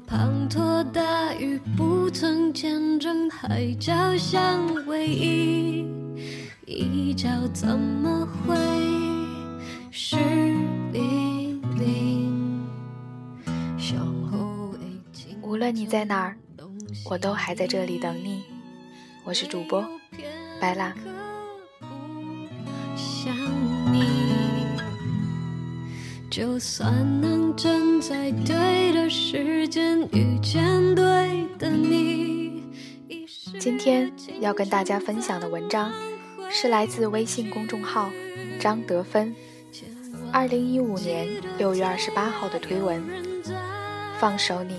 滂沱大雨，不曾见证海角相偎依，一角怎么会湿淋淋？向后无论你在哪儿，我都还在这里等你。我是主播白拉。就算能站在对的时间遇见对的你。今天要跟大家分享的文章是来自微信公众号张德芬，二零一五年六月二十八号的推文。放手你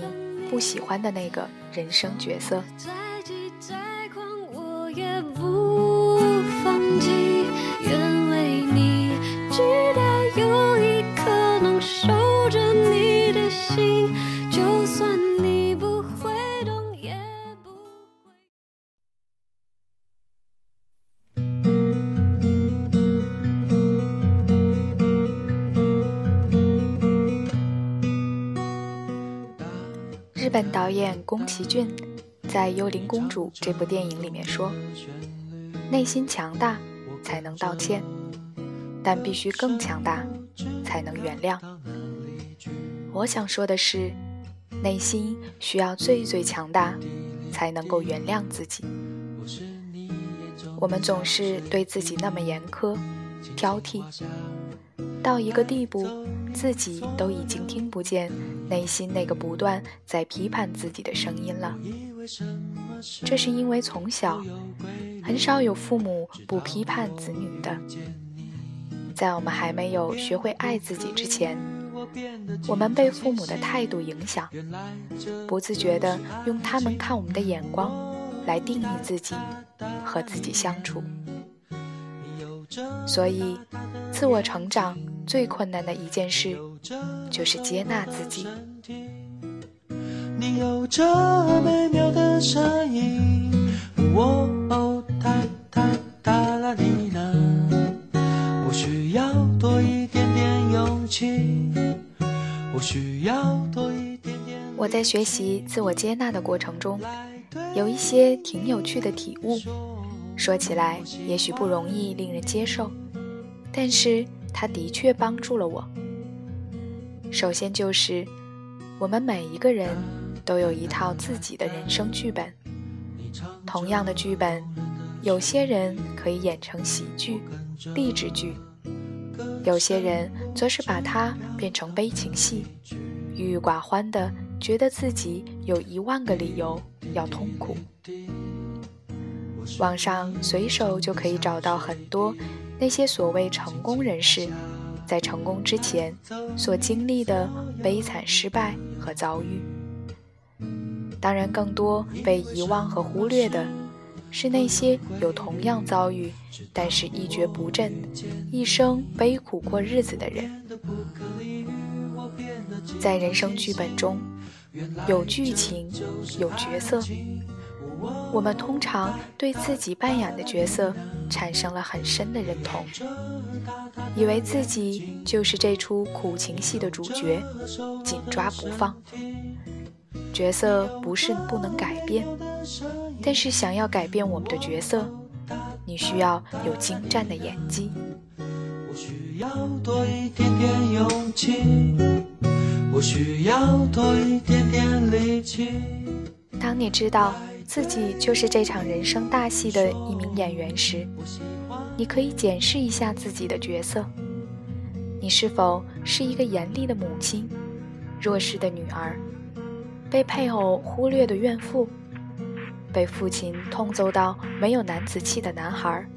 不喜欢的那个人生角色。本导演宫崎骏在《幽灵公主》这部电影里面说：“内心强大才能道歉，但必须更强大才能原谅。”我想说的是，内心需要最最强大，才能够原谅自己。我们总是对自己那么严苛、挑剔，到一个地步，自己都已经听不见内心那个不断在批判自己的声音了。这是因为从小很少有父母不批判子女的，在我们还没有学会爱自己之前，我们被父母的态度影响，不自觉地用他们看我们的眼光来定义自己和自己相处。所以，自我成长最困难的一件事，就是接纳自己。你有着美妙的声音，喔哦哒哒哒啦哩啦。我需要多一点点勇气，我需要多一点点。我在学习自我接纳的过程中，有一些挺有趣的体悟，说起来也许不容易令人接受，但是它的确帮助了我。首先就是，我们每一个人都有一套自己的人生剧本，同样的剧本，有些人可以演成喜剧、励志剧，有些人则是把它变成悲情戏，郁郁寡欢的觉得自己有一万个理由要痛苦。网上随手就可以找到很多那些所谓成功人士在成功之前所经历的悲惨失败和遭遇。当然，更多被遗忘和忽略的是那些有同样遭遇，但是一蹶不振、一生悲苦过日子的人。在人生剧本中，有剧情，有角色。我们通常对自己扮演的角色产生了很深的认同，以为自己就是这出苦情戏的主角，紧抓不放。角色不是不能改变，但是想要改变我们的角色，你需要有精湛的演技。我需要多一点点勇气，我需要多一点点力气。当你知道自己就是这场人生大戏的一名演员时，你可以检视一下自己的角色：你是否是一个严厉的母亲、弱势的女儿、被配偶忽略的怨妇、被父亲痛揍到没有男子气的男孩、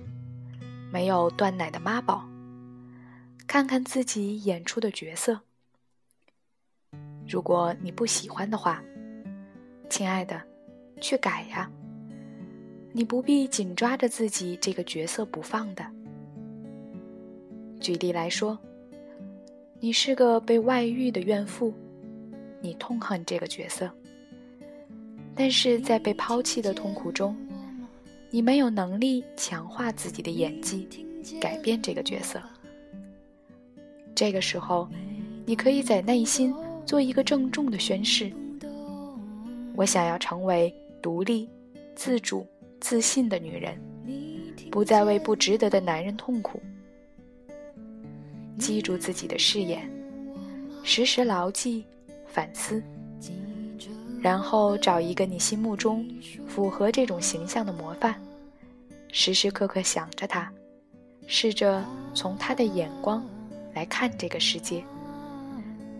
没有断奶的妈宝？看看自己演出的角色。如果你不喜欢的话，亲爱的，去改呀！你不必紧抓着自己这个角色不放的。举例来说，你是个被外遇的怨妇，你痛恨这个角色，但是在被抛弃的痛苦中，你没有能力强化自己的演技，改变这个角色。这个时候，你可以在内心做一个郑重的宣誓。我想要成为独立、自主、自信的女人，不再为不值得的男人痛苦。记住自己的誓言，时时牢记，反思，然后找一个你心目中符合这种形象的模范，时时刻刻想着他，试着从他的眼光来看这个世界，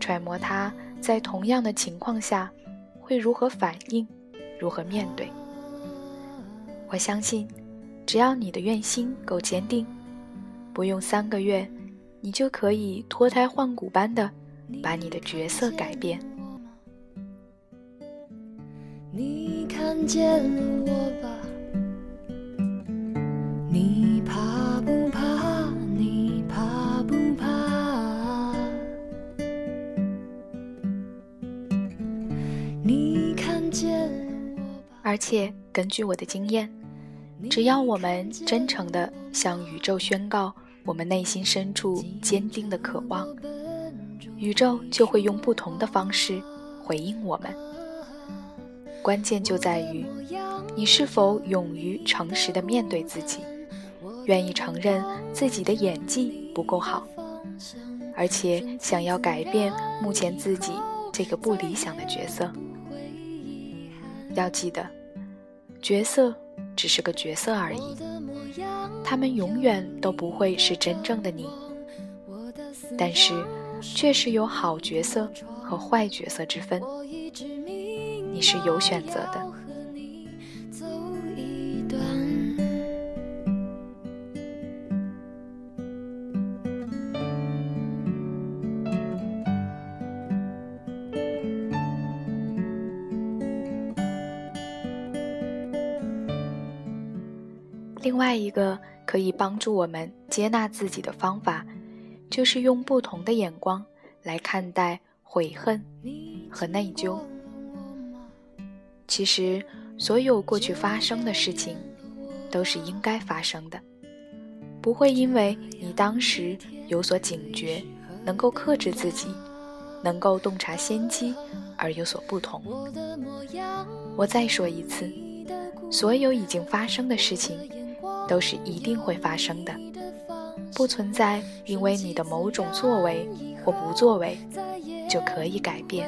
揣摩他在同样的情况下会如何反应，如何面对。我相信，只要你的愿心够坚定，不用三个月。你就可以脱胎换骨般的把你的角色改变。你看见我吧？而且根据我的经验，只要我们真诚的向宇宙宣告。我们内心深处坚定的渴望，宇宙就会用不同的方式回应我们。关键就在于你是否勇于诚实的面对自己，愿意承认自己的演技不够好，而且想要改变目前自己这个不理想的角色。要记得，角色只是个角色而已。他们永远都不会是真正的你，但是，确实有好角色和坏角色之分，你是有选择的。另外一个。可以帮助我们接纳自己的方法，就是用不同的眼光来看待悔恨和内疚。其实，所有过去发生的事情，都是应该发生的，不会因为你当时有所警觉，能够克制自己，能够洞察先机而有所不同。我再说一次，所有已经发生的事情。都是一定会发生的，不存在因为你的某种作为或不作为就可以改变。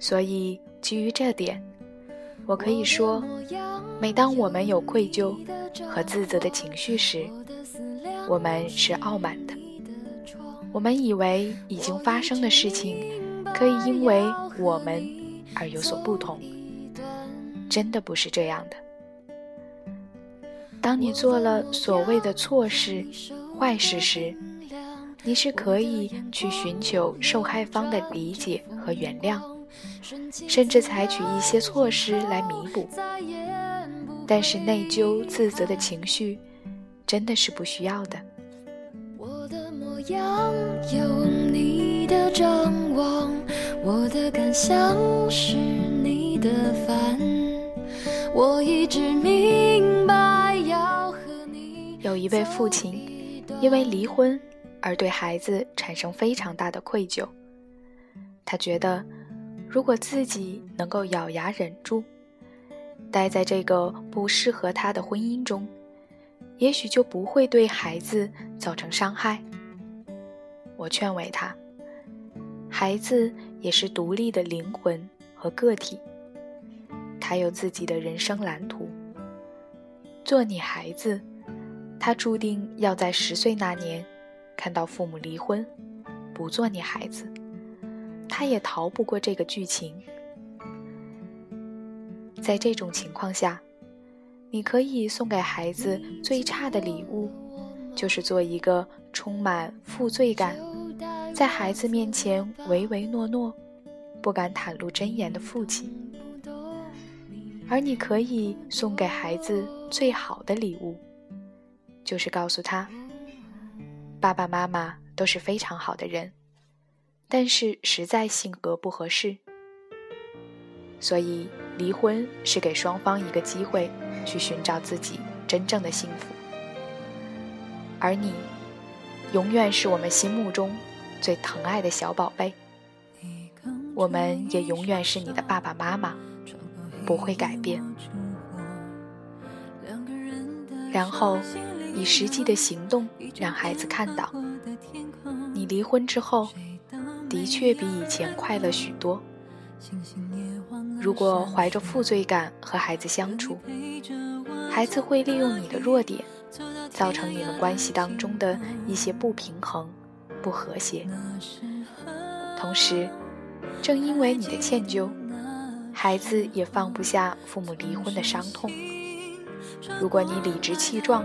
所以基于这点，我可以说，每当我们有愧疚和自责的情绪时，我们是傲慢的。我们以为已经发生的事情可以因为我们而有所不同，真的不是这样的。当你做了所谓的错事、坏事时，你是可以去寻求受害方的理解和原谅，甚至采取一些措施来弥补。但是内疚、自责的情绪，真的是不需要的。我的模样有你的张望，我的感想是你的烦，我一直明白。有一位父亲因为离婚而对孩子产生非常大的愧疚。他觉得，如果自己能够咬牙忍住，待在这个不适合他的婚姻中，也许就不会对孩子造成伤害。我劝慰他，孩子也是独立的灵魂和个体，他有自己的人生蓝图。做你孩子。他注定要在十岁那年看到父母离婚，不做你孩子，他也逃不过这个剧情。在这种情况下，你可以送给孩子最差的礼物，就是做一个充满负罪感，在孩子面前唯唯诺诺，不敢袒露真言的父亲。而你可以送给孩子最好的礼物。就是告诉他，爸爸妈妈都是非常好的人，但是实在性格不合适，所以离婚是给双方一个机会去寻找自己真正的幸福。而你，永远是我们心目中最疼爱的小宝贝。我们也永远是你的爸爸妈妈，不会改变。然后，以实际的行动让孩子看到，你离婚之后，的确比以前快乐许多。如果怀着负罪感和孩子相处，孩子会利用你的弱点，造成你们关系当中的一些不平衡、不和谐。同时，正因为你的歉疚，孩子也放不下父母离婚的伤痛。如果你理直气壮、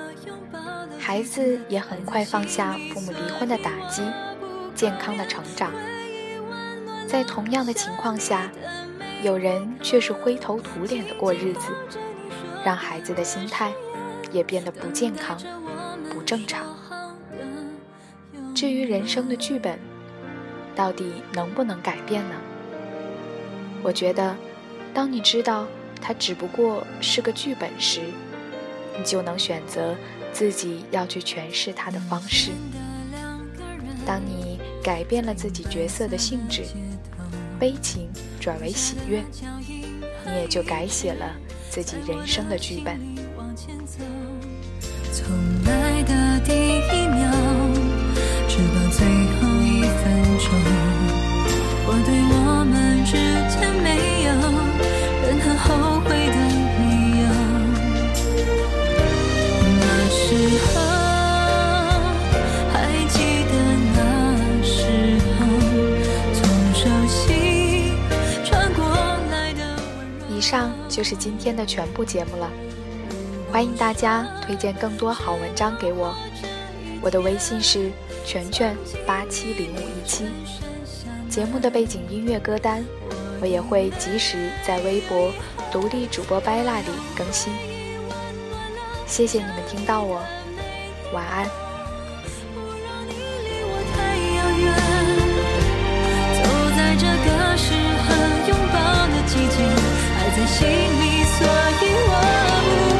孩子也很快放下父母离婚的打击，健康的成长。在同样的情况下，有人却是灰头土脸的过日子，让孩子的心态也变得不健康、不正常。至于人生的剧本，到底能不能改变呢？我觉得，当你知道。它只不过是个剧本时，你就能选择自己要去诠释它的方式。当你改变了自己角色的性质，悲情转为喜悦，你也就改写了自己人生的剧本。从来的第一就是今天的全部节目了，欢迎大家推荐更多好文章给我，我的微信是全全八七零五一七。节目的背景音乐歌单，我也会及时在微博独立主播掰蜡里更新。谢谢你们听到我，晚安。在心里所以我不